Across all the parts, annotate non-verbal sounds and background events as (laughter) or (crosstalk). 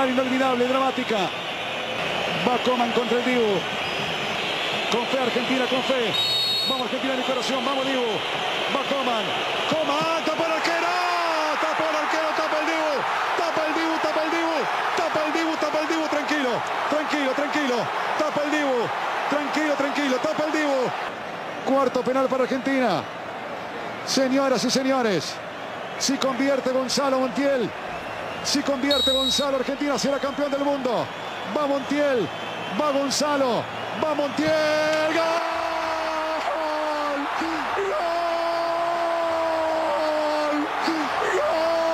final inolvidable, dramática. Va Coman contra el Dibu. Con fe Argentina, con fe. Vamos Argentina mi corazón, vamos Dibu. Va Coman. Coman, tapa el arquero. Tapa el arquero, tapa el Dibu. Tapa el Dibu, tapa el Dibu. Tapa el Dibu, tapa el Dibu, tranquilo. Tranquilo, tranquilo. Tapa el Dibu. Tranquilo, tranquilo, tapa el Dibu. Cuarto penal para Argentina. Señoras y señores, si convierte Gonzalo Montiel, si convierte Gonzalo, Argentina será campeón del mundo. Va Montiel, va Gonzalo, va Montiel. ¡Gol! ¡Gol!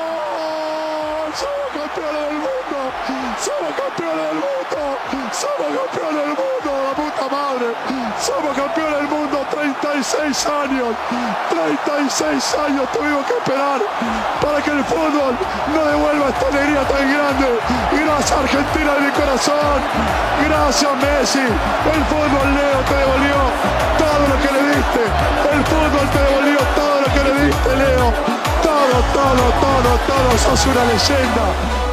¡Somos campeones del mundo! ¡Somos campeones del mundo! ¡Somos campeones del mundo! ¡La puta madre! ¡Somos campeones del mundo! 36 años. 36 años tuvimos que esperar para que el fútbol no devuelva esta alegría tan grande. Gracias Argentina de mi corazón. Gracias Messi. El fútbol Leo te devolvió todo lo que le diste. El fútbol te devolvió todo lo que le diste Leo. Todo, todo, todo, todo. Sos una leyenda.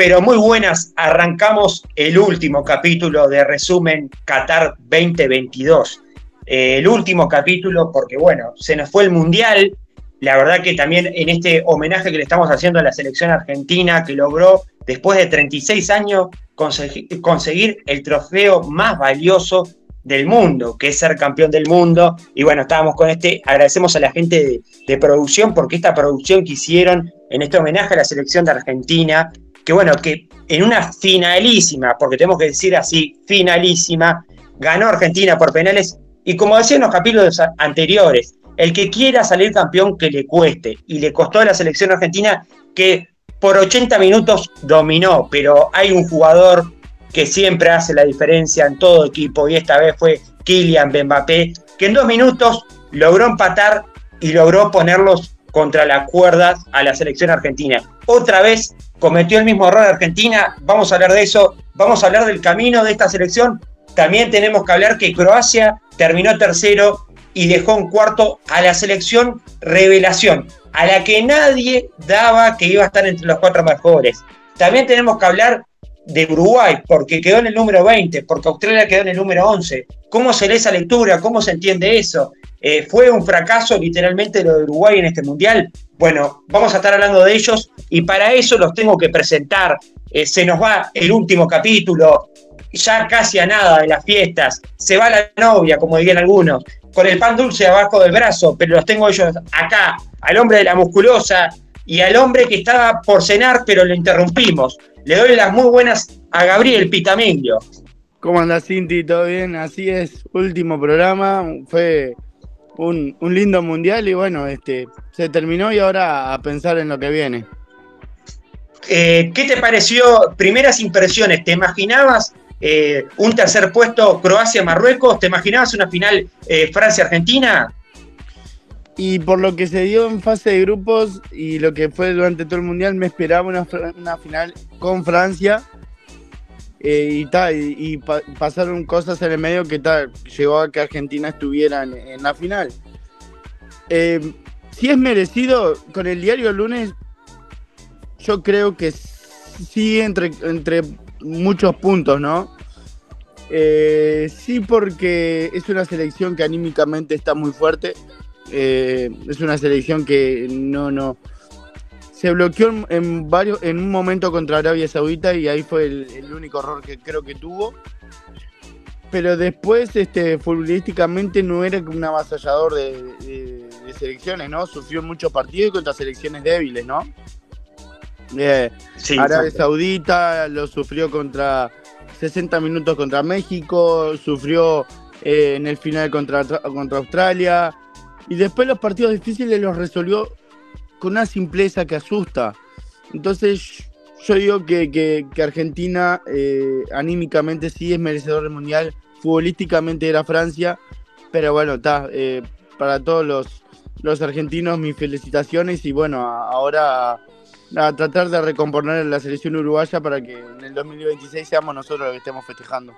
Pero muy buenas. Arrancamos el último capítulo de resumen Qatar 2022. Eh, el último capítulo porque, bueno, se nos fue el Mundial. La verdad que también en este homenaje que le estamos haciendo a la selección argentina que logró, después de 36 años, conseguir el trofeo más valioso del mundo, que es ser campeón del mundo. Y bueno, estábamos con este, agradecemos a la gente de, de, producción porque esta producción que hicieron en este homenaje a la selección de Argentina, que bueno, que en una finalísima, porque tenemos que decir así, finalísima, ganó Argentina por penales. Y como decía en los capítulos anteriores, el que quiera salir campeón que le cueste. Y le costó a la selección argentina que por 80 minutos dominó, pero hay un jugador que siempre hace la diferencia en todo equipo y esta vez fue Kylian Mbappé, que en dos minutos logró empatar y logró ponerlos contra las cuerdas a la selección argentina. Otra vez cometió el mismo error Argentina, vamos a hablar de eso, vamos a hablar del camino de esta selección. También tenemos que hablar que Croacia terminó tercero y dejó en cuarto a la selección revelación, a la que nadie daba que iba a estar entre los cuatro mejores. También tenemos que hablar de Uruguay, porque quedó en el número 20, porque Australia quedó en el número 11. ¿Cómo se lee esa lectura? ¿Cómo se entiende eso? Eh, ¿Fue un fracaso literalmente lo de Uruguay en este mundial? Bueno, vamos a estar hablando de ellos y para eso los tengo que presentar. Eh, se nos va el último capítulo, ya casi a nada de las fiestas. Se va la novia, como dirían algunos, con el pan dulce abajo del brazo, pero los tengo ellos acá, al hombre de la musculosa y al hombre que estaba por cenar, pero lo interrumpimos. Le doy las muy buenas a Gabriel Pitamillo. ¿Cómo andas, Cinti? ¿Todo bien? Así es, último programa. Fue un, un, lindo mundial y bueno, este, se terminó y ahora a pensar en lo que viene. Eh, ¿Qué te pareció? Primeras impresiones, ¿te imaginabas eh, un tercer puesto Croacia-Marruecos? ¿Te imaginabas una final eh, Francia-Argentina? Y por lo que se dio en fase de grupos y lo que fue durante todo el mundial, me esperaba una, una final con Francia. Eh, y, y, y pa pasaron cosas en el medio que ta, llegó a que Argentina estuviera en, la final. Eh, si es merecido, con el diario lunes, yo creo que sí, entre, entre muchos puntos, ¿no? Eh, sí, porque es una selección que anímicamente está muy fuerte. Es una selección que no, no. Se bloqueó en, en, varios, en un momento contra Arabia Saudita y ahí fue el, el único error que creo que tuvo. Pero después, este, futbolísticamente no era un avasallador de, de, de, selecciones, ¿no? Sufrió muchos partidos contra selecciones débiles, ¿no? Eh, sí, Arabia. Saudita lo sufrió contra 60 minutos contra México, sufrió eh, en el final contra, contra Australia. Y después los partidos difíciles los resolvió con una simpleza que asusta. Entonces yo digo que, Argentina eh, anímicamente sí es merecedor del Mundial, futbolísticamente era Francia, Pero bueno, está. Eh, para todos los, los argentinos, mis felicitaciones y bueno, ahora a, tratar de recomponer la selección uruguaya para que en el 2026 seamos nosotros los que estemos festejando.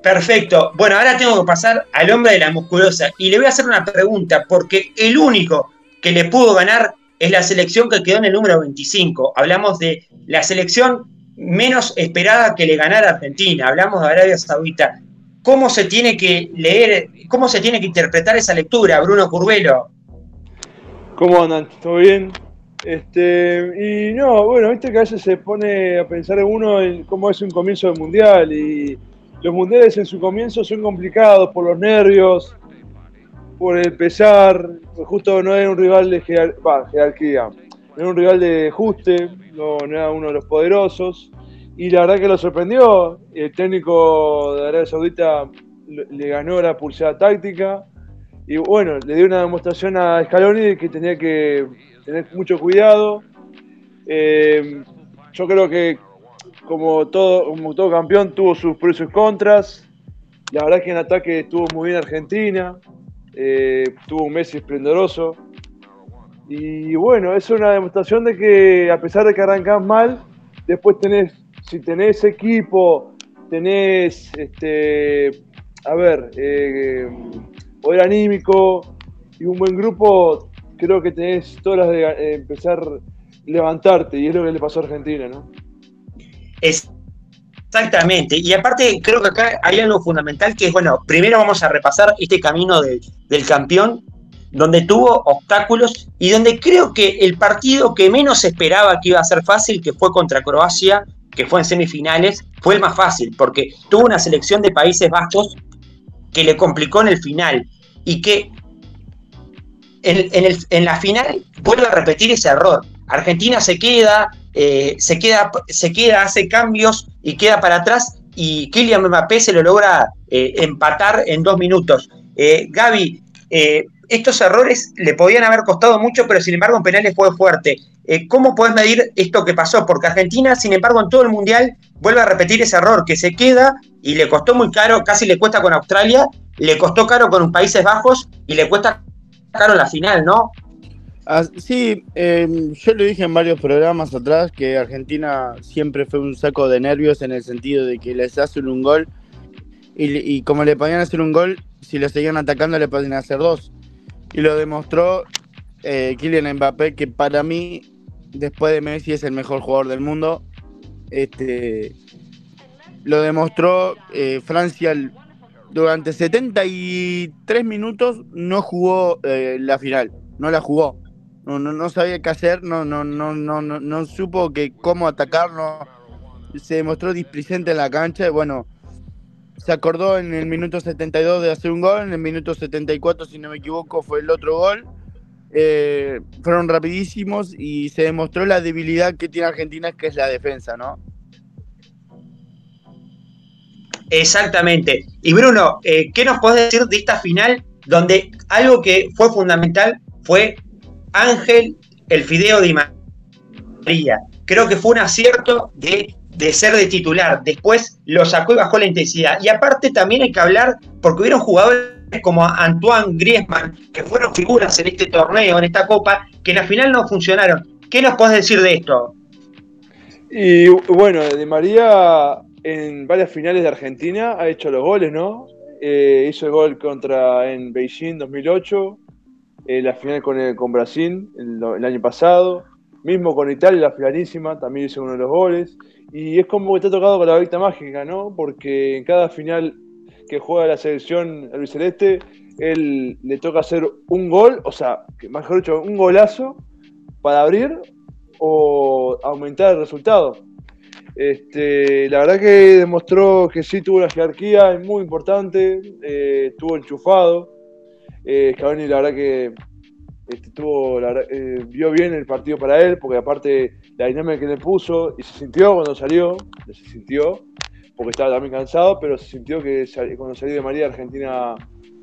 Perfecto. Bueno, ahora tengo que pasar al hombre de la musculosa y le voy a hacer una pregunta porque el único que le pudo ganar es la selección que quedó en el número 25. Hablamos de la selección menos esperada que le ganara Argentina. Hablamos de Arabia Saudita. ¿Cómo se tiene que leer, cómo se tiene que interpretar esa lectura, Bruno Curvelo? ¿Cómo andan? ¿Todo bien? Este, y no, bueno, viste que a veces se pone a pensar en uno en cómo es un comienzo de mundial y los mundiales en su comienzo son complicados por los nervios, por el pesar, pues justo no era un rival de jerarquía, no era un rival de ajuste, no, era uno de los poderosos. Y la verdad que lo sorprendió. El técnico de Arabia Saudita le ganó la pulsada táctica. Y bueno, le dio una demostración a Scaloni de que tenía que tener mucho cuidado. Eh, yo creo que como todo, como todo campeón, tuvo sus pros y sus contras. La verdad que en ataque estuvo muy bien Argentina, eh, tuvo un mes esplendoroso. Y bueno, es una demostración de que a pesar de que arrancás mal, después tenés, si tenés equipo, tenés, este, a ver, eh, poder anímico y un buen grupo, creo que tenés todas las de eh, empezar levantarte y es lo que le pasó a Argentina, ¿no? Exactamente. Y aparte, creo que acá hay algo fundamental que es, bueno, primero vamos a repasar este camino del campeón, donde tuvo obstáculos y donde creo que el partido que menos esperaba que iba a ser fácil, que fue contra Croacia, que fue en semifinales, fue el más fácil, porque tuvo una selección de Países Bajos que le complicó en el final y que en, en la final vuelve a repetir ese error. Argentina se queda, eh, se, queda, se queda, hace cambios y queda para atrás y Kylian Mbappé se lo logra eh, empatar en dos minutos. Eh, Gaby, estos errores le podían haber costado mucho, pero sin embargo en penales fue fuerte. ¿Cómo puedes medir esto que pasó? Porque Argentina, sin embargo, en todo el Mundial vuelve a repetir ese error, que se queda y le costó muy caro, casi le cuesta con Australia, le costó caro con Países Bajos y le cuesta caro la final, ¿no? Sí, em, yo lo dije en varios programas atrás que Argentina siempre fue un saco de nervios en el sentido de que les hacen un gol y, como le podían hacer un gol, si le seguían atacando le podían hacer dos. Y lo demostró eh, Kylian Mbappé, que para mí, después de Messi, es el mejor jugador del mundo. Este, lo demostró eh, Francia durante 73 minutos, no jugó eh, la final, no la jugó no, no, no sabía qué hacer, no, no, no, no, no, no supo que cómo atacar, se demostró displicente en la cancha bueno, se acordó en el minuto 72 de hacer un gol, en el minuto 74, si no me equivoco, fue el otro gol. Eh, fueron rapidísimos y se demostró la debilidad que tiene Argentina, que es la defensa, ¿no? Exactamente. Y Bruno, eh, ¿qué nos podés decir de esta final donde algo que fue fundamental fue Ángel, el Fideo de María. Creo que fue un acierto de, ser de titular. Después lo sacó y bajó la intensidad. Y aparte también hay que hablar, porque hubieron jugadores como Antoine Griezmann, que fueron figuras en este torneo, en esta copa, que en la final no funcionaron. ¿Qué nos puedes decir de esto? Y bueno, de María en varias finales de Argentina ha hecho los goles, ¿no? Eh, hizo el gol contra en Beijing 2008, eh, la final con, con Brasil el, año pasado, mismo con Italia, la finalísima, también hizo uno de los goles. Y es como que está tocado con la varita mágica, ¿no? Porque en cada final que juega la selección albiceleste, él le toca hacer un gol, o sea, mejor dicho, un golazo para abrir o aumentar el resultado. Este, la verdad que demostró que sí tuvo la jerarquía, es muy importante, eh, estuvo enchufado. Eh, la verdad que este, tuvo, eh, vio bien el partido para él, porque aparte la dinámica que le puso, y se sintió cuando salió, se sintió, porque estaba también cansado, pero se sintió que cuando salió de María Argentina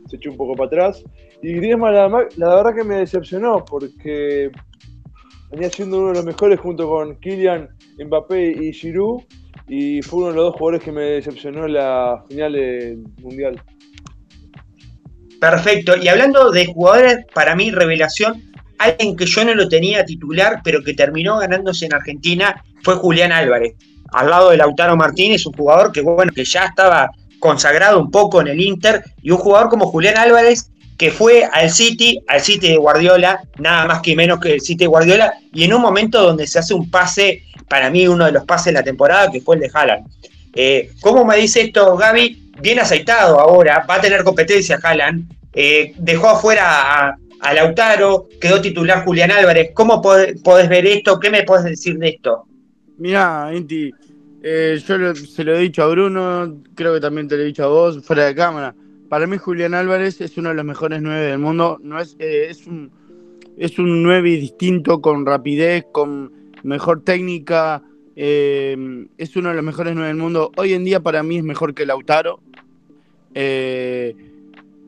se echó un poco para atrás. Y Griezmann la, la verdad que me decepcionó, porque venía siendo uno de los mejores junto con Kylian, Mbappé y Giroud, y fue uno de los dos jugadores que me decepcionó en la final del Mundial. Perfecto. Y hablando de jugadores, para mí, revelación, alguien que yo no lo tenía titular, pero que terminó ganándose en Argentina, fue Julián Álvarez. Al lado de Lautaro Martínez, un jugador que, bueno, que ya estaba consagrado un poco en el Inter, y un jugador como Julián Álvarez, que fue al City, al City de Guardiola, nada más que menos que el City de Guardiola, y en un momento donde se hace un pase, para mí uno de los pases de la temporada, que fue el de Haaland. Eh, ¿Cómo me dice esto Gaby? Bien aceitado ahora, va a tener competencia Haaland, eh, dejó afuera a, Lautaro, quedó titular Julián Álvarez. ¿Cómo podés, ver esto? ¿Qué me podés decir de esto? Mira, Inti, eh, yo se lo he dicho a Bruno, creo que también te lo he dicho a vos, fuera de cámara. Para mí Julián Álvarez es uno de los mejores nueve del mundo. No es, eh, es un es un nueve distinto, con rapidez, con mejor técnica. Es uno de los mejores nueve del mundo. Hoy en día para mí es mejor que Lautaro. Eh,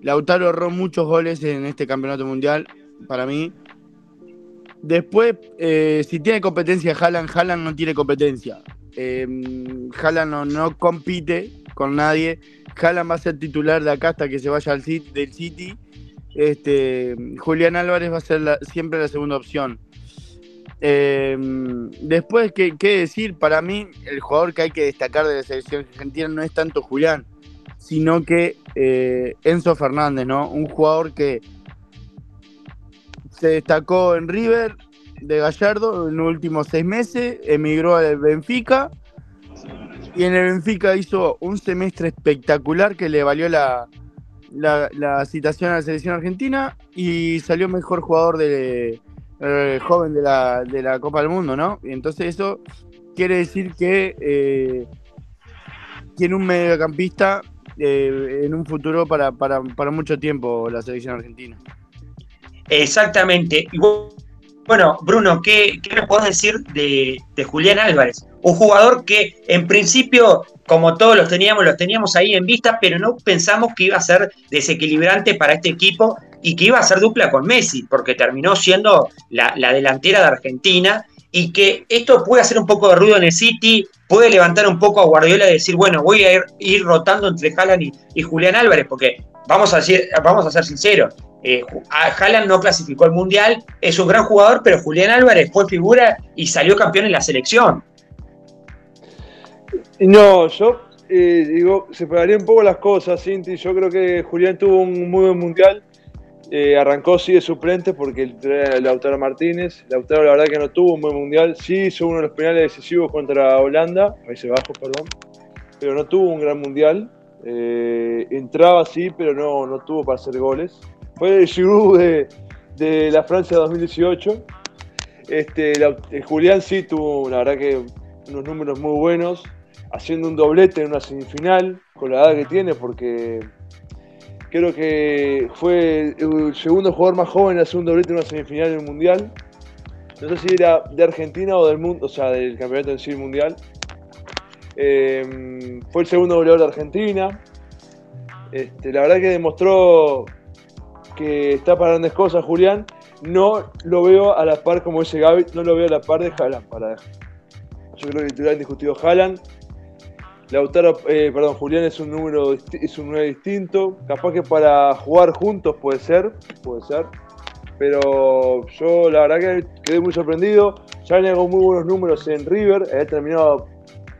Lautaro ahorró muchos goles en este campeonato mundial, para mí. Después, eh, si tiene competencia Haaland, Haaland no tiene competencia. Eh, Haaland no, compite con nadie. Haaland va a ser titular de acá hasta que se vaya al del City. Este, Julián Álvarez va a ser siempre la segunda opción. Eh, después, ¿qué, ¿qué, decir? Para mí, el jugador que hay que destacar de la selección argentina no es tanto Julián, sino que eh, Enzo Fernández, ¿no? Un jugador que se destacó en River de Gallardo en los últimos seis meses, emigró al Benfica y en el Benfica hizo un semestre espectacular que le valió la, la, citación a la selección argentina y salió mejor jugador de eh, joven de la, de la, Copa del Mundo, ¿no? Y entonces eso quiere decir que eh, tiene un mediocampista eh, en un futuro para, mucho tiempo la selección argentina. Exactamente. Bueno, Bruno, ¿qué, qué me puedes decir de, Julián Álvarez? Un jugador que en principio, como todos los teníamos, los teníamos ahí en vista, pero no pensamos que iba a ser desequilibrante para este equipo y que iba a ser dupla con Messi, porque terminó siendo la, la delantera de Argentina y que esto puede hacer un poco de ruido en el City, puede levantar un poco a Guardiola y decir, bueno, voy a ir, rotando entre Haaland y, Julián Álvarez, porque vamos a, decir, vamos a ser sinceros, eh, Haaland no clasificó al Mundial, es un gran jugador, pero Julián Álvarez fue figura y salió campeón en la selección. No, yo eh, digo, separaría un poco las cosas, Cinti. Yo creo que Julián tuvo un muy buen Mundial eh, arrancó sí de suplente porque Lautaro Martínez. Lautaro la verdad que no tuvo un buen mundial. Sí hizo uno de los penales decisivos contra Holanda, Países Bajos, perdón. Pero no tuvo un gran mundial. Eh, entraba sí, pero no, no tuvo para hacer goles. Fue el Giroud de, de la Francia 2018. Este, Julián sí tuvo, la verdad que unos números muy buenos, haciendo un doblete en una semifinal, con la edad que tiene, porque Creo que fue el segundo jugador más joven en hacer un doblete en una semifinal del Mundial. No sé si era de Argentina o del mundo, o sea, del campeonato en sí mundial. Em, fue el segundo goleador de Argentina. Este, la verdad que demostró que está para grandes cosas, Julián. No lo veo a la par como ese Gaby, no lo veo a la par de Haaland. Para... Yo creo que el titular indiscutido Haaland Lautaro, eh, perdón, Julián es un número es un número distinto. Capaz que para jugar juntos puede ser, puede ser. Pero yo la verdad que quedé muy sorprendido. Ya hago muy buenos números en River. He terminado,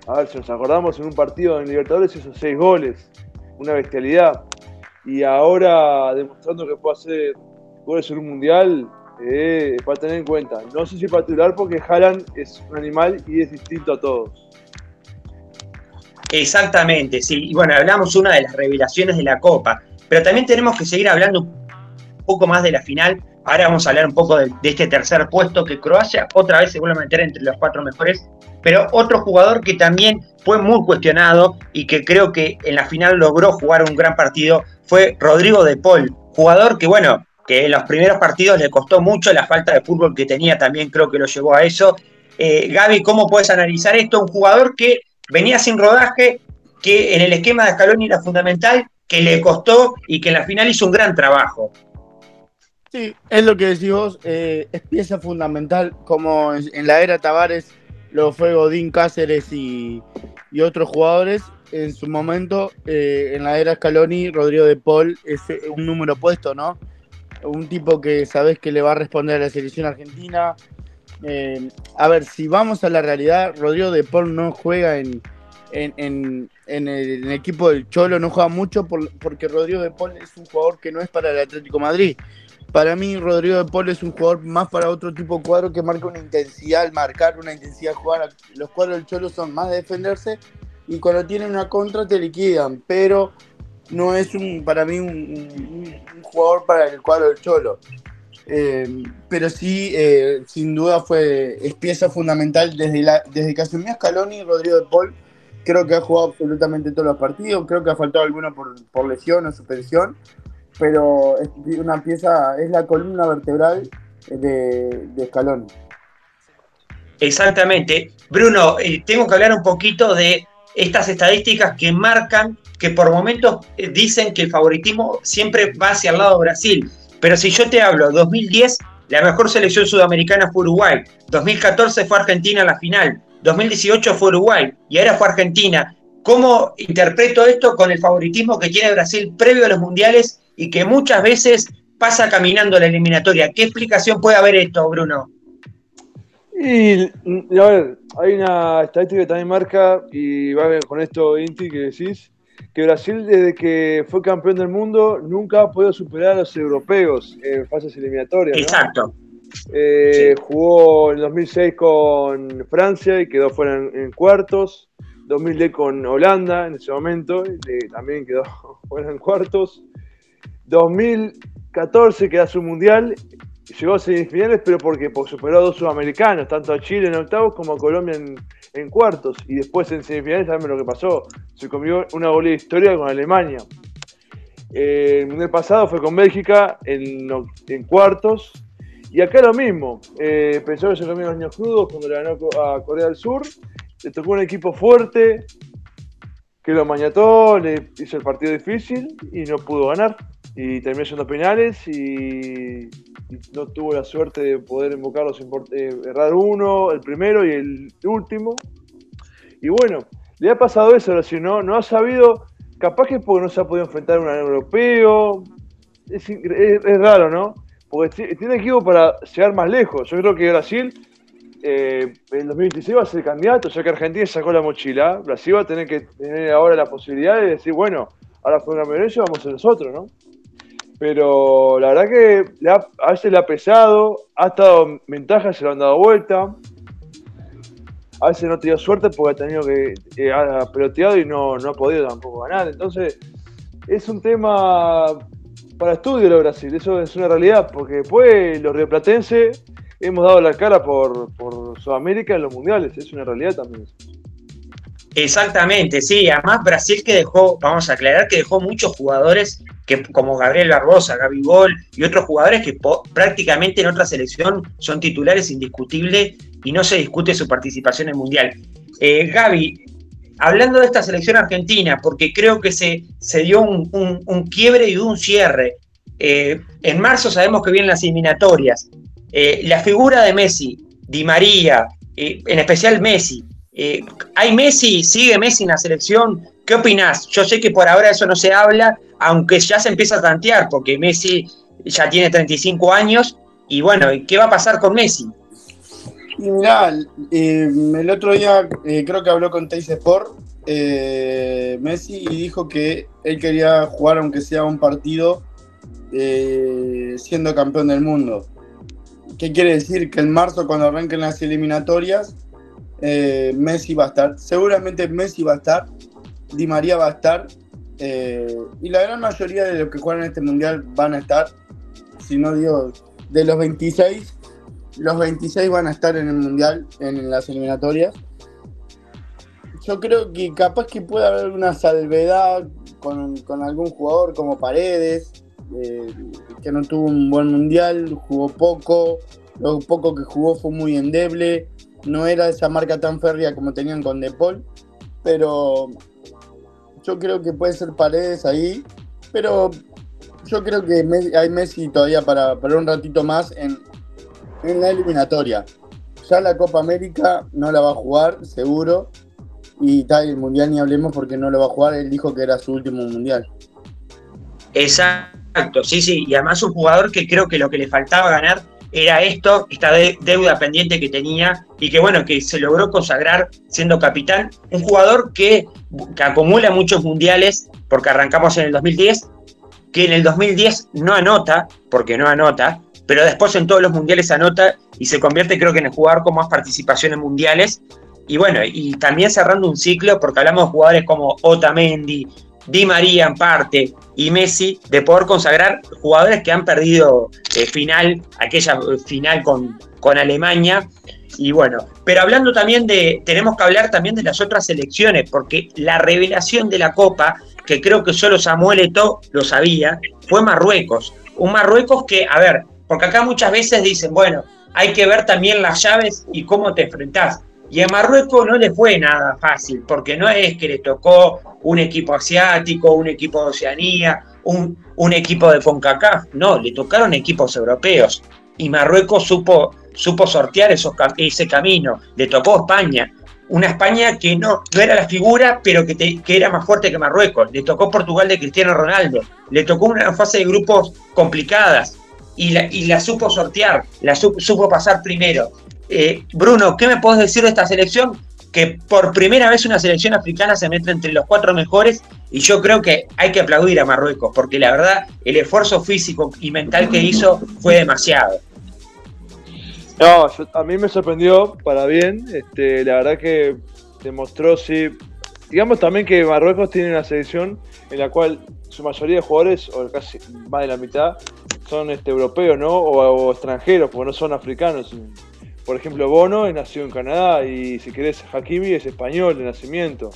a ver si nos acordamos, en un partido en Libertadores hizo seis goles. Una bestialidad. Y ahora demostrando que puede hacer goles en un mundial, eh, para tener en cuenta. No sé si para titular porque Haaland es un animal y es distinto a todos. Exactamente, sí. Y bueno, hablamos una de las revelaciones de la Copa, pero también tenemos que seguir hablando un poco más de la final. Ahora vamos a hablar un poco de, este tercer puesto que Croacia otra vez se vuelve a meter entre los cuatro mejores, pero otro jugador que también fue muy cuestionado y que creo que en la final logró jugar un gran partido fue Rodrigo de Paul, jugador que bueno, que en los primeros partidos le costó mucho la falta de fútbol que tenía, también creo que lo llevó a eso. Eh, Gaby, ¿cómo puedes analizar esto? Un jugador que venía sin rodaje, que en el esquema de Scaloni era fundamental, que le costó y que en la final hizo un gran trabajo. Sí, es lo que decís vos, eh, es pieza fundamental, como en, la era Tavares lo fue Godín Cáceres y, otros jugadores. en su momento, eh, en la era Scaloni, Rodrigo de Paul es eh, un número puesto, ¿no? Un tipo que sabes que le va a responder a la selección argentina. Eh, a ver, si vamos a la realidad, Rodrigo de Paul no juega en, en, el, equipo del Cholo, no juega mucho porque Rodrigo de Paul es un jugador que no es para el Atlético Madrid. Para mí, Rodrigo de Paul es un jugador más para otro tipo de cuadro que marca una intensidad al marcar, una intensidad jugar. Los cuadros del Cholo son más de defenderse y cuando tienen una contra te liquidan, pero no es un para mí un, jugador para el cuadro del Cholo. Eh, pero sí, eh, sin duda fue es pieza fundamental desde, la, desde que asumió Scaloni, Rodrigo de Paul. Creo que ha jugado absolutamente todos los partidos. Creo que ha faltado alguno por, por lesión o suspensión pero es una pieza, es la columna vertebral de, de Scaloni. Exactamente. Bruno, eh, tengo que hablar un poquito de estas estadísticas que marcan que por momentos dicen que el favoritismo siempre va hacia el lado de Brasil. Pero si yo te hablo, 2010, la mejor selección sudamericana fue Uruguay. 2014 fue Argentina en la final. 2018 fue Uruguay y ahora fue Argentina. ¿Cómo interpreto esto con el favoritismo que tiene Brasil previo a los mundiales y que muchas veces pasa caminando la eliminatoria. ¿Qué explicación puede haber esto, Bruno? Y, a ver, hay una estadística que también marca, y va con esto, Inti, que decís, que Brasil desde que fue campeón del mundo nunca ha podido superar a los europeos en fases eliminatorias. Exacto. Eh, jugó en 2006 con Francia y quedó fuera en, cuartos. 2010 con Holanda en ese momento, y también quedó (laughs) fuera en cuartos. 2014 queda su mundial, llegó a semifinales, pero porque, porque superó a dos sudamericanos, tanto a Chile en octavos como a Colombia en, cuartos. Y después en semifinales, saben lo que pasó. Se comió una bolilla historia con Alemania. Eh, el pasado fue con Bélgica en, en cuartos. Y acá lo mismo. Eh, pensó que se comió los niños crudos cuando le ganó a Corea del Sur. Le tocó un equipo fuerte que lo mañató, le hizo el partido difícil y no pudo ganar y terminó siendo penales y, no tuvo la suerte de poder invocarlos, eh, errar uno, el primero y el último. Y bueno, le ha pasado eso, si no, no ha sabido, capaz que porque no se ha podido enfrentar a un europeo, es, raro, ¿no? Porque tiene equipo para llegar más lejos. Yo creo que Brasil eh, en 2026 va a ser candidato, ya que Argentina sacó la mochila, Brasil va a tener que tener ahora la posibilidad de decir, bueno, ahora fue una violencia, vamos a nosotros, ¿no? Pero la verdad que a veces le ha pesado, ha estado en ventaja, se lo han dado vuelta. A veces no ha tenido suerte porque ha tenido que eh, ha peloteado y no, no ha podido tampoco ganar. Entonces, es un tema para estudio de Brasil, eso es una realidad, porque después los rioplatenses hemos dado la cara por, por Sudamérica en los mundiales, es una realidad también. Exactamente, sí, además Brasil que dejó, vamos a aclarar que dejó muchos jugadores que, como Gabriel Barbosa, Gaby Gol y otros jugadores que prácticamente en otra selección son titulares indiscutibles y no se discute su participación en el Mundial. Eh, Gaby, hablando de esta selección argentina, porque creo que se, se dio un, quiebre y un cierre. Eh, en marzo sabemos que vienen las eliminatorias. Eh, la figura de Messi, Di María, en especial Messi, ¿hay Messi, sigue Messi en la selección? ¿Qué opinás? Yo sé que por ahora eso no se habla, aunque ya se empieza a tantear, porque Messi ya tiene 35 años, y bueno, ¿qué va a pasar con Messi? Y mirá, eh, el otro día eh, creo que habló con Teis Sport eh, Messi y dijo que él quería jugar aunque sea un partido siendo campeón del mundo. ¿Qué quiere decir? Que en marzo cuando arranquen las eliminatorias, Messi va a estar. Seguramente Messi va a estar Di María va a estar. Eh, y la gran mayoría de los que juegan en este mundial van a estar. Si no digo, de los 26, los 26 van a estar en el mundial, en las eliminatorias. Yo creo que capaz que puede haber una salvedad con, algún jugador como Paredes, eh, que no tuvo un buen mundial, jugó poco, lo poco que jugó fue muy endeble, no era esa marca tan férrea como tenían con De Paul, pero yo creo que puede ser Paredes ahí, pero yo creo que hay Messi todavía para, para un ratito más en, la eliminatoria. Ya la Copa América no la va a jugar, seguro. y tal, el mundial ni hablemos porque no lo va a jugar, él dijo que era su último mundial. Exacto, sí, sí, y además un jugador que creo que lo que le faltaba ganar era esto, esta deuda pendiente que tenía y que bueno, que se logró consagrar siendo capitán, un jugador que, que acumula muchos mundiales, porque arrancamos en el 2010, que en el 2010 no anota, porque no anota, pero después en todos los mundiales anota y se convierte creo que en el jugador con más participación en mundiales. Y bueno, y también cerrando un ciclo, porque hablamos de jugadores como Otamendi, Di María en parte y Messi, de poder consagrar jugadores que han perdido eh, final, aquella eh, final con, con Alemania. Y bueno, pero hablando también de, tenemos que hablar también de las otras selecciones, porque la revelación de la Copa, que creo que solo Samuel Eto'o lo sabía, fue Marruecos. Un Marruecos que, a ver, porque acá muchas veces dicen, bueno, hay que ver también las llaves y cómo te enfrentás. Y a Marruecos no le fue nada fácil, porque no es que le tocó un equipo asiático, un equipo de Oceanía, un, equipo de CONCACAF, no, le tocaron equipos europeos. Y Marruecos supo, supo sortear ese camino, le tocó España. Una España que no, no era la figura, pero que, que era más fuerte que Marruecos. Le tocó Portugal de Cristiano Ronaldo. Le tocó una fase de grupos complicadas y la, supo sortear, la supo, pasar primero. Eh, Bruno, ¿qué me puedes decir de esta selección? Que por primera vez una selección africana se mete entre los cuatro mejores y yo creo que hay que aplaudir a Marruecos, porque la verdad el esfuerzo físico y mental que hizo fue demasiado. No, a mí me sorprendió para bien, este, la verdad que demostró, sí, digamos también que Marruecos tiene una selección en la cual su mayoría de jugadores, o casi más de la mitad, son este, europeos, ¿no? O, extranjeros, porque no son africanos. Por ejemplo, Bono nació en Canadá y si querés, Hakimi es español de nacimiento.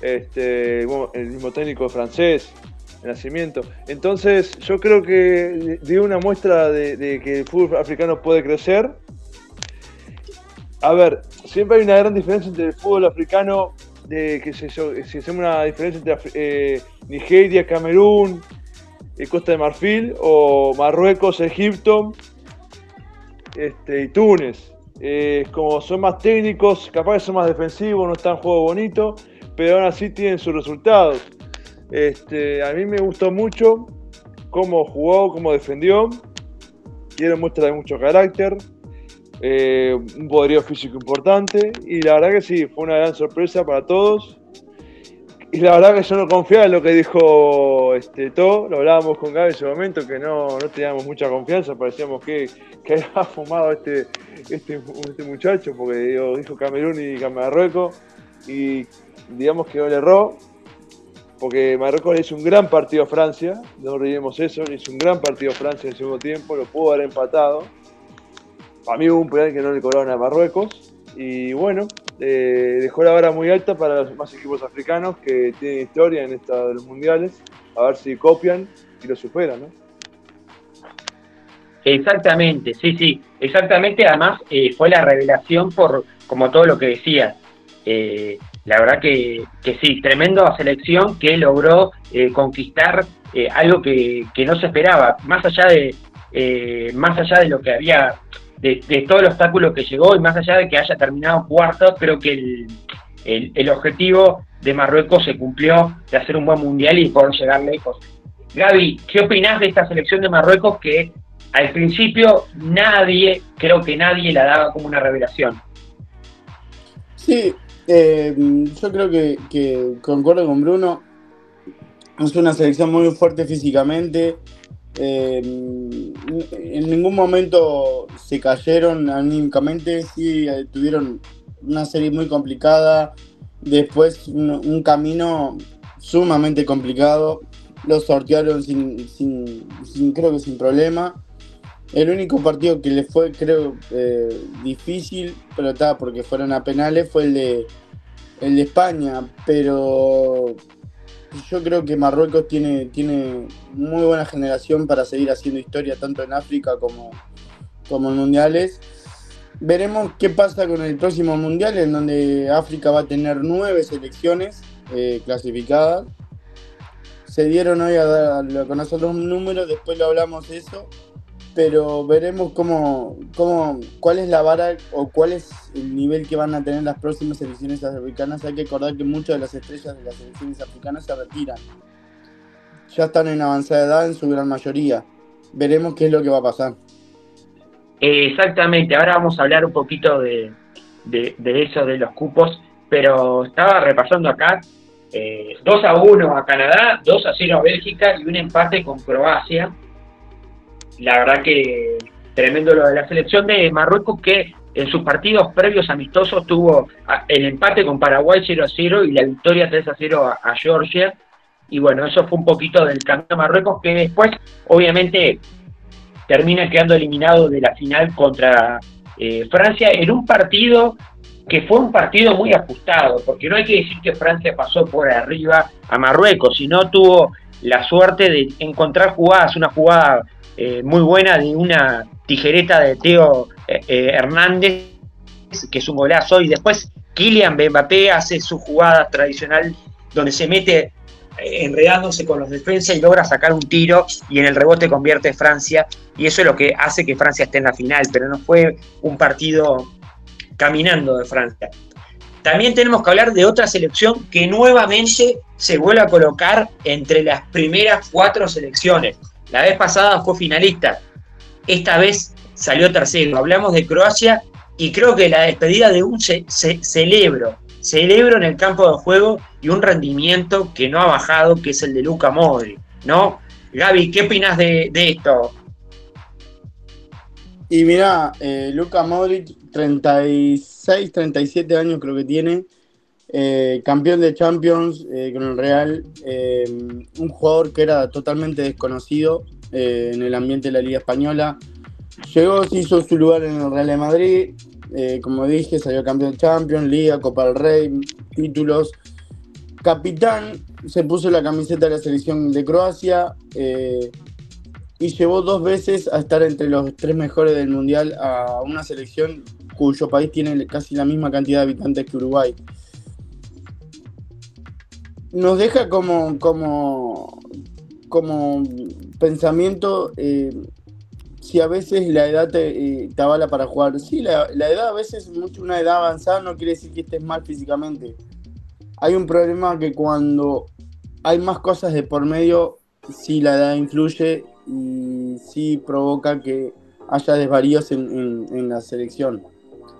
Este, el mismo técnico francés de nacimiento. Entonces, yo creo que dio una muestra de, que el fútbol africano puede crecer. A ver, siempre hay una gran diferencia entre el fútbol africano, de que se, si hacemos una diferencia entre eh, Nigeria, Camerún, Costa de Marfil, o Marruecos, Egipto este, y Túnez. Eh, como son más técnicos, capaz que son más defensivos, no están juego bonito, pero aún así tienen sus resultados. Este, a mí me gustó mucho cómo jugó, cómo defendió. Tiene muestra de mucho carácter, eh, un poderío físico importante y la verdad que sí, fue una gran sorpresa para todos. Y la verdad que yo no confiaba en lo que dijo este To, lo hablábamos con Gaby en ese momento, que no, no teníamos mucha confianza, parecíamos que, que (laughs) había fumado este, este, este muchacho, porque dijo Camerún y Marruecos, y digamos que no le erró, porque Marruecos le hizo un gran partido a Francia, no olvidemos eso, le hizo un gran partido a Francia en el segundo tiempo, lo pudo haber empatado. A mí hubo un penal que no le cobraron a Marruecos, y bueno, eh, dejó la vara muy alta para los demás equipos africanos que tienen historia en esta de los mundiales, a ver si copian y lo superan, ¿no? Exactamente, sí, sí, exactamente. Además, eh, fue la revelación por, como todo lo que decía. Eh, la verdad que, que, sí, tremenda selección que logró conquistar algo que, que, no se esperaba, más allá de, más allá de lo que había de, todo el obstáculo que llegó y más allá de que haya terminado cuarto, creo que el, objetivo de Marruecos se cumplió de hacer un buen mundial y poder llegar lejos. Gaby, ¿qué opinás de esta selección de Marruecos que al principio nadie, creo que nadie la daba como una revelación? Sí, eh, yo creo que, que concuerdo con Bruno. Es una selección muy fuerte físicamente, eh, en ningún momento se cayeron anímicamente, sí eh, tuvieron una serie muy complicada, después un, camino sumamente complicado, lo sortearon sin, sin, creo que sin problema. El único partido que les fue, creo, eh, difícil, pero está porque fueron a penales, fue el de, el de España, pero yo creo que Marruecos tiene, tiene muy buena generación para seguir haciendo historia tanto en África como, como en mundiales. Veremos qué pasa con el próximo mundial, en donde África va a tener nueve selecciones eh, clasificadas. Se dieron hoy a, a, con nosotros un número, después lo hablamos eso. Pero veremos cómo, cómo, cuál es la vara o cuál es el nivel que van a tener las próximas selecciones africanas. Hay que acordar que muchas de las estrellas de las selecciones africanas se retiran. Ya están en avanzada edad en su gran mayoría. Veremos qué es lo que va a pasar. Exactamente, ahora vamos a hablar un poquito de, eso, de los cupos, pero estaba repasando acá 2 eh, a 1 a Canadá, 2 a 0 a Bélgica y un empate con Croacia la verdad que tremendo lo de la selección de Marruecos que en sus partidos previos amistosos tuvo el empate con Paraguay 0 a 0 y la victoria 3 a 0 a, Georgia. Y bueno, eso fue un poquito del campeón de Marruecos que después obviamente termina quedando eliminado de la final contra eh, Francia en un partido que fue un partido muy ajustado, porque no hay que decir que Francia pasó por arriba a Marruecos, sino tuvo la suerte de encontrar jugadas, una jugada eh, muy buena de una tijereta de Teo eh, eh, Hernández, que es un golazo, y después Kylian Mbappé hace su jugada tradicional donde se mete enredándose con los defensas y logra sacar un tiro y en el rebote convierte Francia y eso es lo que hace que Francia esté en la final, pero no fue un partido caminando de Francia. También tenemos que hablar de otra selección que nuevamente se vuelve a colocar entre las primeras cuatro selecciones. La vez pasada fue finalista. Esta vez salió tercero. Hablamos de Croacia y creo que la despedida de un celebro. Celebro en el campo de juego y un rendimiento que no ha bajado, que es el de Luca Modri. ¿No? Gaby, ¿qué opinas de, esto? Y mira, eh, Luca Modric, 36, 37 años creo que tiene. Eh, campeón de Champions eh, con el Real, eh, un jugador que era totalmente desconocido en el ambiente de la Liga Española. Llegó, se hizo su lugar en el Real de Madrid, como dije, salió campeón de Champions, Liga, Copa del Rey, títulos. Capitán, se puso la camiseta de la selección de Croacia y llevó dos veces a estar entre los tres mejores del Mundial a una selección cuyo país tiene casi la misma cantidad de habitantes que Uruguay nos deja como, como, como pensamiento eh, si a veces la edad te, eh, te avala para jugar. Sí, la, edad a veces, mucho una edad avanzada no quiere decir que estés mal físicamente. Hay un problema que cuando hay más cosas de por medio, sí la edad influye y sí provoca que haya desvaríos en, en, la selección.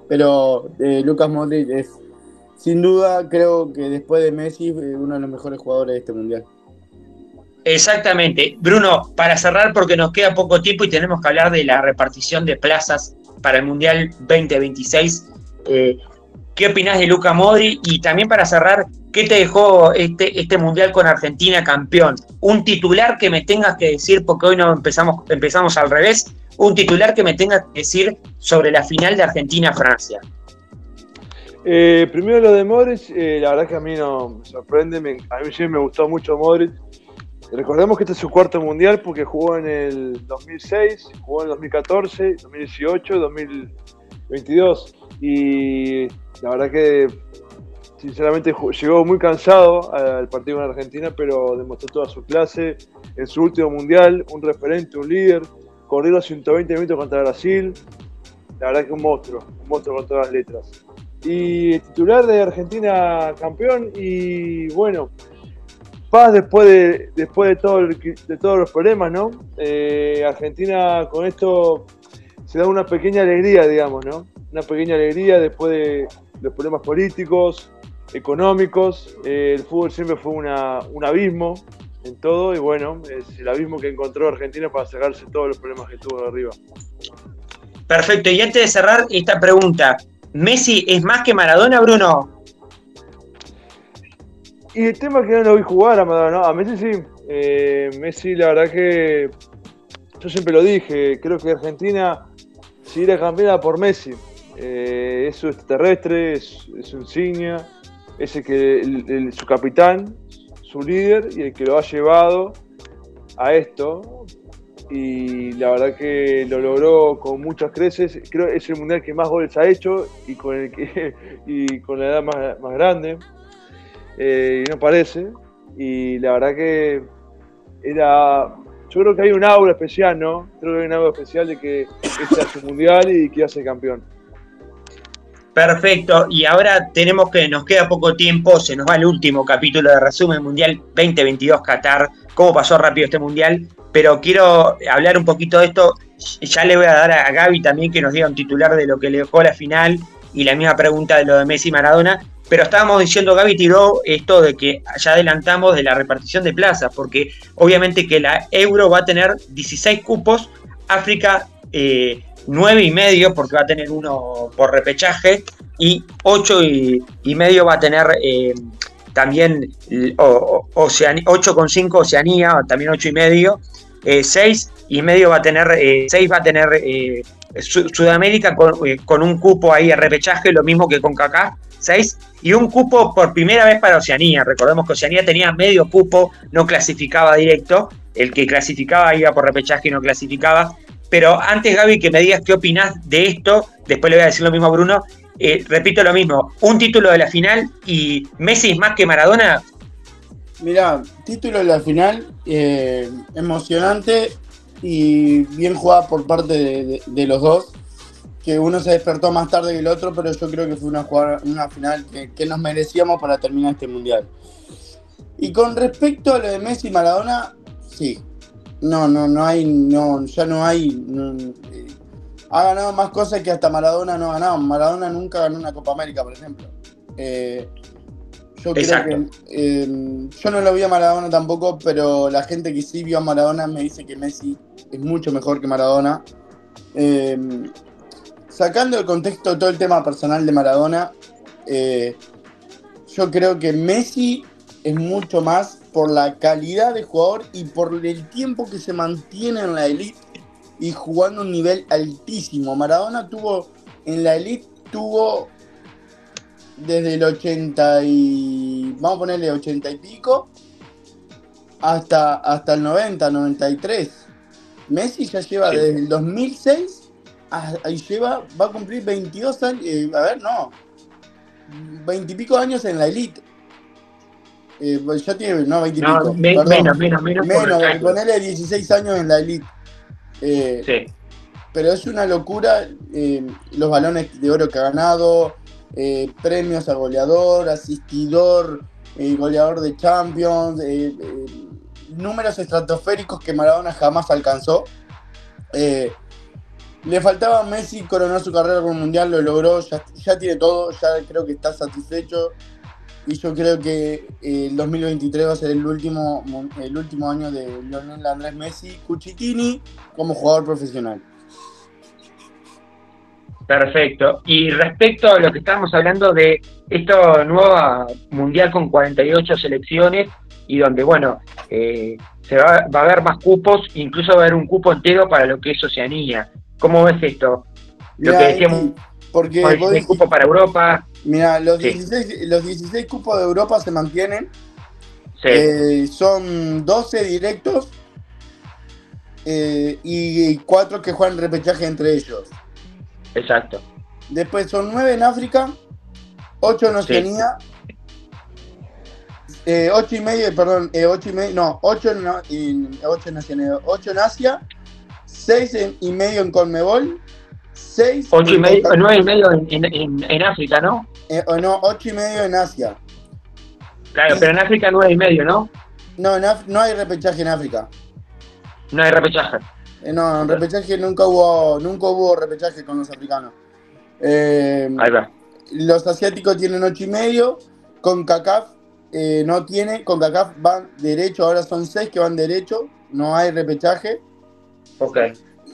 Pero eh, Lucas Modric es sin duda creo que después de Messi es uno de los mejores jugadores de este mundial. Exactamente. Bruno, para cerrar, porque nos queda poco tiempo y tenemos que hablar de la repartición de plazas para el Mundial 2026. Eh, ¿Qué opinás de Luca Modri? Y también para cerrar, ¿qué te dejó este, este Mundial con Argentina campeón? Un titular que me tengas que decir, porque hoy no empezamos, empezamos al revés, un titular que me tengas que decir sobre la final de Argentina-Francia. Eh, primero lo de Modric, eh, la verdad que a mí no me sorprende, a mí sí me gustó mucho Modric. Recordemos que este es su cuarto mundial porque jugó en el 2006, jugó en el 2014, 2018, 2022 y la verdad que sinceramente llegó muy cansado al partido con Argentina, pero demostró toda su clase en su último mundial, un referente, un líder, corrió los 120 minutos contra Brasil, la verdad que un monstruo, un monstruo con todas las letras y titular de Argentina campeón y bueno, paz después de, después de, todo de todos los problemas, ¿no? Eh, Argentina con esto se da una pequeña alegría, digamos, ¿no? Una pequeña alegría después de los problemas políticos, económicos. Eh, el fútbol siempre fue una, un abismo en todo y bueno, es el abismo que encontró Argentina para sacarse todos los problemas que tuvo arriba. Perfecto, y antes de cerrar esta pregunta, ¿Messi es más que Maradona, Bruno? Y el tema es que no lo vi jugar a Maradona, a Messi sí. Eh, Messi, la verdad que yo siempre lo dije, creo que Argentina si era campeona por Messi. Eh, es su extraterrestre, es, su insignia, es el que, su capitán, su líder y el que lo ha llevado a esto y la verdad que lo logró con muchas creces. Creo que es el mundial que más goles ha hecho y con, el que, (laughs) y con la edad más, grande. Eh, no parece. Y la verdad que era yo creo que hay un aura especial, ¿no? Creo que hay un aura especial de que este es su mundial y que hace campeón. Perfecto, y ahora tenemos que, nos queda poco tiempo, se nos va el último capítulo de resumen Mundial 2022 Qatar, cómo pasó rápido este Mundial, pero quiero hablar un poquito de esto, ya le voy a dar a Gaby también que nos diga un titular de lo que le dejó la final y la misma pregunta de lo de Messi y Maradona, pero estábamos diciendo, Gaby tiró esto de que ya adelantamos de la repartición de plazas, porque obviamente que la Euro va a tener 16 cupos, África eh, nueve y medio, porque va a tener uno por repechaje, y ocho y, medio va a tener eh, también o, 8,5 Oceanía, también ocho y medio, eh, seis y medio va a tener, eh, va a tener eh, Sudamérica con, un cupo ahí a repechaje, lo mismo que con Kaká, seis, y un cupo por primera vez para Oceanía. Recordemos que Oceanía tenía medio cupo, no clasificaba directo, el que clasificaba iba por repechaje y no clasificaba. Pero antes, Gaby, que me digas qué opinás de esto, después le voy a decir lo mismo a Bruno. Eh, repito lo mismo, un título de la final y Messi es más que Maradona. Mirá, título de la final, eh, emocionante y bien jugada por parte de, los dos. Que uno se despertó más tarde que el otro, pero yo creo que fue una, una final que, nos merecíamos para terminar este mundial. Y con respecto a lo de Messi y Maradona, sí, no, no, no hay, no, ya no hay. Eh, ha ganado más cosas que hasta Maradona no ha ganado. Maradona nunca ganó una Copa América, por ejemplo. Eh, yo creo que. Eh, yo no lo vi a Maradona tampoco, pero la gente que sí vio a Maradona me dice que Messi es mucho mejor que Maradona. sacando el contexto todo el tema personal de Maradona, yo creo que Messi es mucho más por la calidad de jugador y por el tiempo que se mantiene en la elite y jugando un nivel altísimo. Maradona tuvo en la elite tuvo desde el 80 y vamos a ponerle 80 y pico hasta, hasta el 90, 93. Messi ya lleva desde el 2006 ahí lleva va a cumplir 22 años, eh, a ver, no. 20 y pico años en la elite eh, pues ya tiene, no, 20 no, menos, menos, menos. Menos, ponerle 16 años en la elite. Eh, sí. Pero es una locura eh, los balones de oro que ha ganado, eh, premios a goleador, asistidor, goleador de Champions, números estratosféricos que Maradona jamás alcanzó. le faltaba a Messi coronar su carrera con un mundial, lo logró, ya, ya tiene todo, ya creo que está satisfecho y yo creo que eh, el 2023 va a ser el último, el último año de Lionel Andrés Messi Cuchitini como jugador profesional. Perfecto. Y respecto a lo que estábamos hablando de esta nueva mundial con 48 selecciones y donde, bueno, eh, se va, a haber más cupos, incluso va a haber un cupo entero para lo que es Oceanía. ¿Cómo ves esto? Lo que decíamos, porque hay cupo para Europa, Mira, los, 16, los 16 cupos de Europa se mantienen. Eh, son 12 directos eh, y 4 que juegan repechaje entre ellos. Exacto. Después son 9 en África, 8 en Oceanía, 8 eh, y medio, perdón, 8 y medio, no, 8 en, 8 en, Oceanía, 8 en Asia, 6 y medio en Conmebol 6. 8 y medio, 9 y medio en, en, en África, ¿no? Eh, o no, 8 y medio en Asia. Claro, pero en África 9 y medio, ¿no? No, no hay repechaje en África. No hay repechaje. Eh, no, en repechaje nunca hubo, nunca hubo repechaje con los africanos. Eh, Ahí va. Los asiáticos tienen 8 y medio. Con CACAF eh, no tiene. Con CACAF van derecho. Ahora son 6 que van derecho. No hay repechaje. Ok.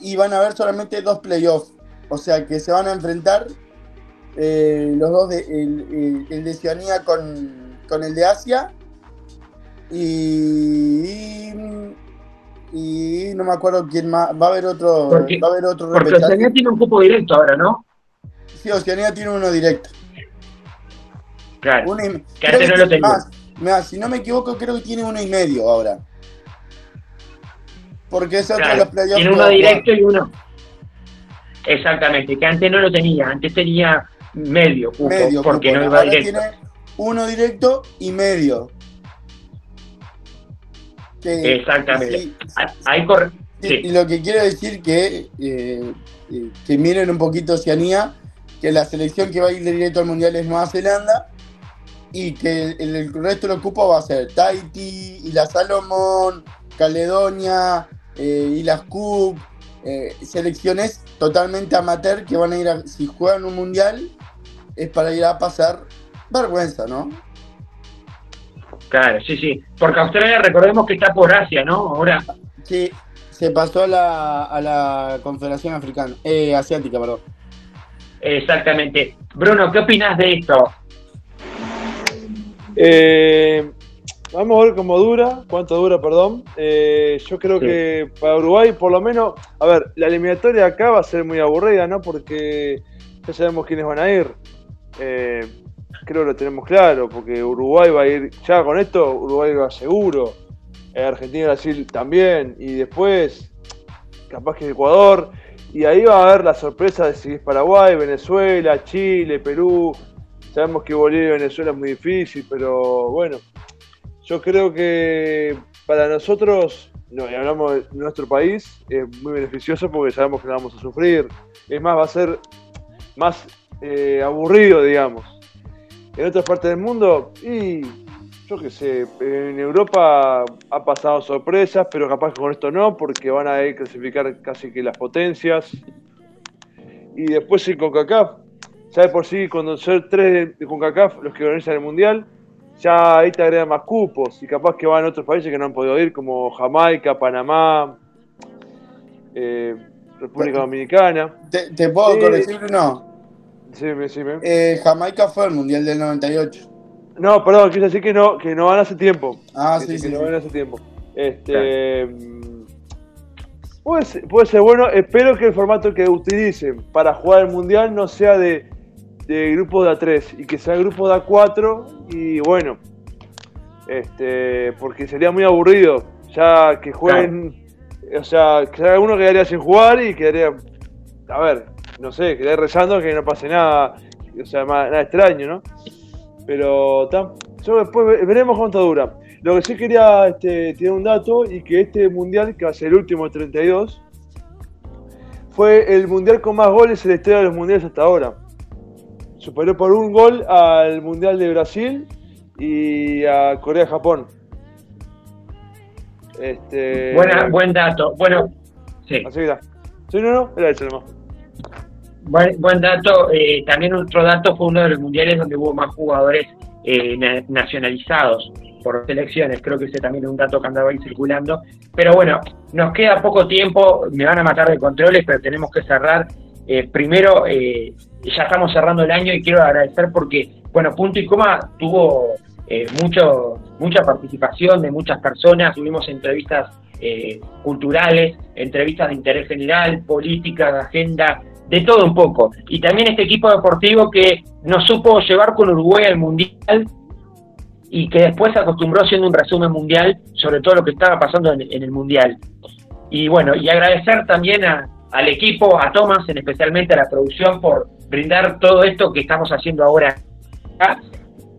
Y van a haber solamente dos playoffs. O sea que se van a enfrentar eh, los dos, de, el, de Oceanía con, con, el de Asia. Y, y, no me acuerdo quién más. Va a haber otro. Porque, va a haber otro porque Oceanía tiene un cupo directo ahora, ¿no? Sí, Oceanía tiene uno directo. Claro. que antes no lo tenía. si no me equivoco, creo que tiene uno y medio ahora. Porque es otro de los. Tiene uno directo y uno. Exactamente, que antes no lo tenía, antes tenía medio cupo, porque no iba directo. Tiene uno directo y medio. Exactamente. Ahí corre. Y lo que quiero decir que, eh, eh, que miren un poquito Oceanía, que la selección que va a ir directo al Mundial es Nueva Zelanda y que el, resto del cupo va a ser Tahiti, Isla Salomón, Caledonia, eh, Islas Cook, eh, selecciones totalmente amateur que van a ir a, si juegan un mundial, es para ir a pasar vergüenza, ¿no? Claro, sí, sí. Porque Australia, recordemos que está por Asia, ¿no? Ahora. Sí, se pasó a la, a la Confederación Africana, eh, Asiática, perdón. Exactamente. Bruno, ¿qué opinas de esto? Eh, vamos a ver cómo dura, cuánto dura, perdón. Eh, yo creo que para Uruguay, por lo menos, a ver, la eliminatoria acá va a ser muy aburrida, ¿no? Porque ya sabemos quiénes van a ir. Eh, creo que lo tenemos claro, porque Uruguay va a ir, ya con esto, Uruguay va seguro. Argentina y Brasil también. Y después, capaz que Ecuador. Y ahí va a haber la sorpresa de si es Paraguay, Venezuela, Chile, Perú. Sabemos que Bolivia y Venezuela es muy difícil, pero bueno, yo creo que para nosotros, no, y hablamos de nuestro país, es muy beneficioso porque sabemos que la vamos a sufrir. Es más, va a ser más eh, aburrido, digamos. En otras partes del mundo, y yo qué sé, en Europa ha pasado sorpresas, pero capaz que con esto no, porque van a clasificar casi que las potencias. Y después sí, con CACAF, ya por sí, cuando son tres de CONCACAF los que organizan el Mundial, ya ahí te agregan más cupos y capaz que van a otros países que no han podido ir, como Jamaica, Panamá, eh, República Dominicana. ¿Te, puedo corregir o no? Sí, sí. Eh, Jamaica fue el Mundial del 98. No, perdón, quise decir que no, que no van hace tiempo. Ah, sí, sí. Que no van hace tiempo. Este. Puede ser, puede ser bueno, espero que el formato que utilicen para jugar el mundial no sea de de grupo de A3 y que sea grupo de A4 y bueno, este, porque sería muy aburrido ya que jueguen, o sea, que alguno quedaría sin jugar y quedaría, a ver, no sé, quedaría rezando que no pase nada, o sea, nada extraño, ¿no? Pero yo después veremos cuánto dura. Lo que sí quería este, tiene un dato y que este mundial, que va a ser el último 32, fue el mundial con más goles en la historia de los mundiales hasta ahora superó por un gol al Mundial de Brasil y a Corea-Japón. Este, Buena, buen dato. Bueno, sí. Así que Sí, no, no, era eso nomás. Buen, buen dato. Eh, también otro dato fue uno de los mundiales donde hubo más jugadores eh, nacionalizados por selecciones. Creo que ese también es un dato que andaba ahí circulando. Pero bueno, nos queda poco tiempo. Me van a matar de controles, pero tenemos que cerrar. Eh, primero, eh, ya estamos cerrando el año y quiero agradecer porque, bueno, Punto y Coma tuvo eh, mucho, mucha participación de muchas personas, tuvimos entrevistas culturales, entrevistas de interés general, política, de agenda, de todo un poco. Y también este equipo deportivo que nos supo llevar con Uruguay al Mundial y que después se acostumbró haciendo un resumen mundial sobre todo lo que estaba pasando en el Mundial. Y bueno, y agradecer también a, al equipo, a Thomas, en especialmente a la producción por brindar todo esto que estamos haciendo ahora.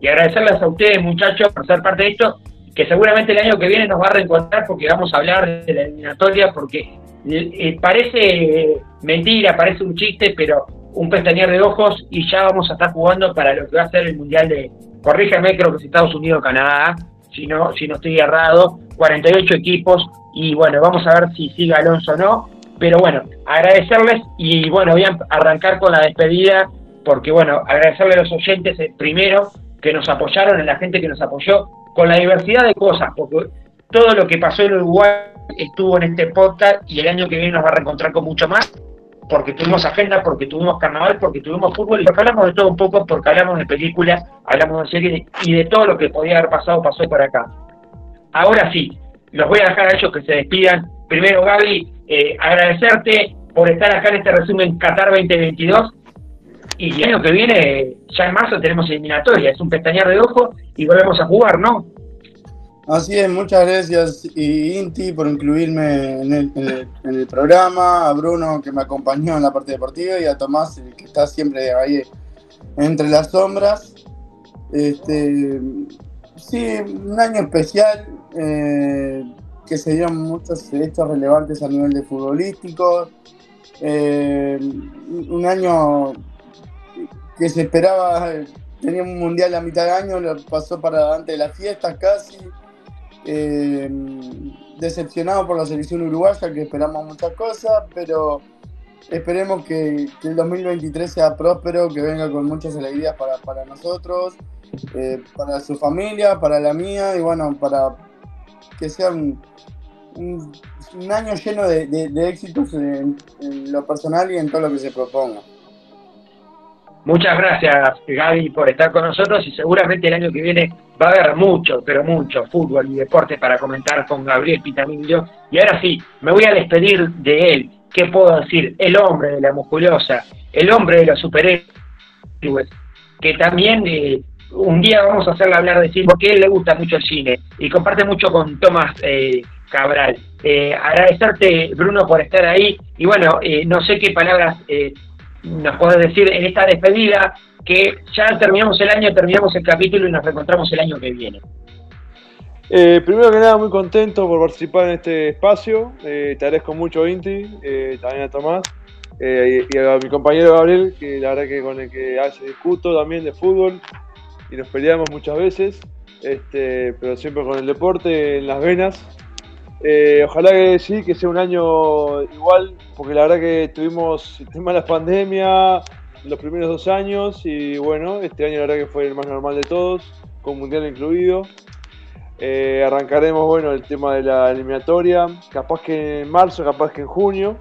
Y agradecerles a ustedes, muchachos, por ser parte de esto, que seguramente el año que viene nos va a reencontrar porque vamos a hablar de la eliminatoria, porque eh, eh, parece mentira, parece un chiste, pero un pestañear de ojos y ya vamos a estar jugando para lo que va a ser el Mundial de, corríjame, creo que es Estados Unidos, Canadá, si no, si no estoy errado, 48 equipos y bueno, vamos a ver si sigue Alonso o no pero bueno, agradecerles y bueno, voy a arrancar con la despedida porque bueno, agradecerle a los oyentes eh, primero que nos apoyaron, a la gente que nos apoyó con la diversidad de cosas, porque todo lo que pasó en Uruguay estuvo en este podcast y el año que viene nos va a reencontrar con mucho más, porque tuvimos agenda, porque tuvimos carnaval, porque tuvimos fútbol y hablamos de todo un poco, porque hablamos de películas, hablamos de series y de todo lo que podía haber pasado pasó por acá. Ahora sí, los voy a dejar a ellos que se despidan. Primero, Gaby, eh, agradecerte por estar acá en este resumen Qatar 2022. Y el año que viene, ya en marzo, tenemos eliminatoria. Es un pestañear de ojo y volvemos a jugar, ¿no? Así es, muchas gracias Inti por incluirme en el, programa, a Bruno que me acompañó en la parte deportiva y a Tomás que está siempre ahí entre las sombras. Este, sí, un año especial. Eh, que se dieron muchos hechos relevantes a nivel de futbolístico. Eh, un año que se esperaba, tenía un mundial a mitad de año, lo pasó para antes de las fiestas casi. Eh, decepcionado por la selección uruguaya, que esperamos muchas cosas, pero esperemos que, el 2023 sea próspero, que venga con muchas alegrías para, nosotros, eh, para su familia, para la mía y bueno, para que sea un, año lleno de, éxitos en, lo personal y en todo lo que se proponga. Muchas gracias Gaby por estar con nosotros y seguramente el año que viene va a haber mucho, pero mucho fútbol y deporte para comentar con Gabriel Pitamillo. Y ahora sí, me voy a despedir de él. ¿Qué puedo decir? El hombre de la musculosa, el hombre de los superhéroes, que también eh, un día vamos a hacerle hablar de cine, porque él le gusta mucho el cine y comparte mucho con Tomás eh, Cabral. Eh, agradecerte, Bruno, por estar ahí. Y bueno, no sé qué palabras nos puedes decir en esta despedida que ya terminamos el año, terminamos el capítulo y nos reencontramos el año que viene. Eh, primero que nada, muy contento por participar en este espacio. Eh, te agradezco mucho, Inti, eh, también a Tomás y a mi compañero Gabriel, que la verdad que con el que hace discuto también de fútbol y nos peleamos muchas veces, este, pero siempre con el deporte en las venas. ojalá que sí, que sea un año igual, porque la verdad que tuvimos el tema de la pandemia los primeros dos años y bueno, este año la verdad que fue el más normal de todos, con mundial incluido. Eh, arrancaremos, bueno, el tema de la eliminatoria, capaz que en marzo, capaz que en junio,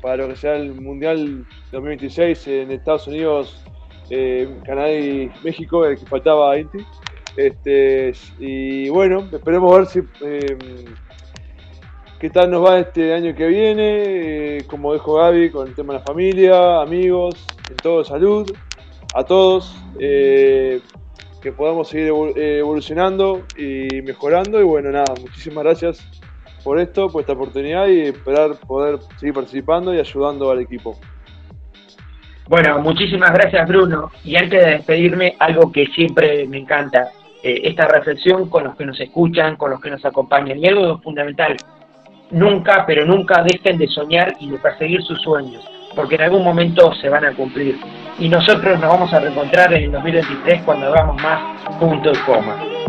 para lo que sea el Mundial 2026 en Estados Unidos, eh, Canadá y México, el que faltaba a Inti. Este, y bueno, esperemos ver si eh, qué tal nos va este año que viene, como dijo Gaby, con el tema de la familia, amigos, en todo salud, a todos que podamos seguir eh, evolucionando y mejorando. Y bueno, nada, muchísimas gracias por esto, por esta oportunidad y esperar poder seguir participando y ayudando al equipo. Bueno, muchísimas gracias Bruno. Y antes de despedirme, algo que siempre me encanta, eh, esta reflexión con los que nos escuchan, con los que nos acompañan. Y algo fundamental, nunca, pero nunca dejen de soñar y de perseguir sus sueños, porque en algún momento se van a cumplir y nosotros nos vamos a reencontrar en el 2023 cuando hagamos más punto y coma.